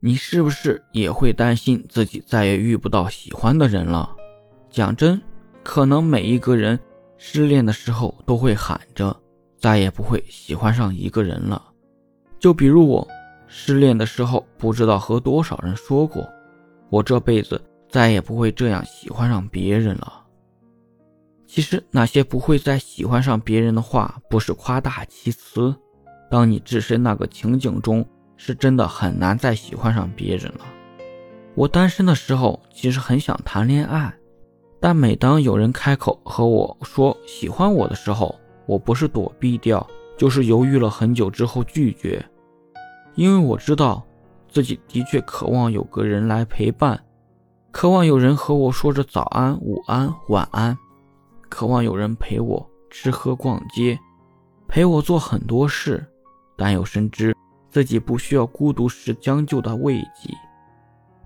你是不是也会担心自己再也遇不到喜欢的人了？讲真，可能每一个人失恋的时候都会喊着再也不会喜欢上一个人了。就比如我失恋的时候，不知道和多少人说过，我这辈子再也不会这样喜欢上别人了。其实那些不会再喜欢上别人的话，不是夸大其词。当你置身那个情景中。是真的很难再喜欢上别人了。我单身的时候，其实很想谈恋爱，但每当有人开口和我说喜欢我的时候，我不是躲避掉，就是犹豫了很久之后拒绝。因为我知道自己的确渴望有个人来陪伴，渴望有人和我说着早安、午安、晚安，渴望有人陪我吃喝逛街，陪我做很多事，但又深知。自己不需要孤独时将就的慰藉，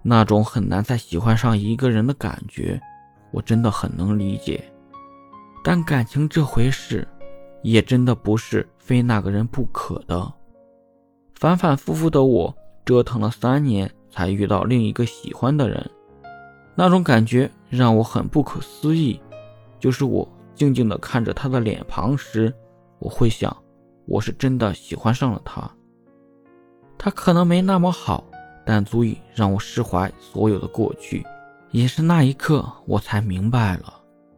那种很难再喜欢上一个人的感觉，我真的很能理解。但感情这回事，也真的不是非那个人不可的。反反复复的我折腾了三年，才遇到另一个喜欢的人，那种感觉让我很不可思议。就是我静静的看着他的脸庞时，我会想，我是真的喜欢上了他。他可能没那么好，但足以让我释怀所有的过去。也是那一刻，我才明白了，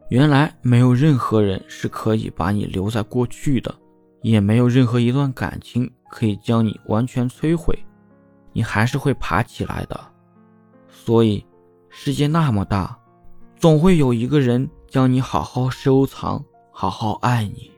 原来没有任何人是可以把你留在过去的，也没有任何一段感情可以将你完全摧毁，你还是会爬起来的。所以，世界那么大，总会有一个人将你好好收藏，好好爱你。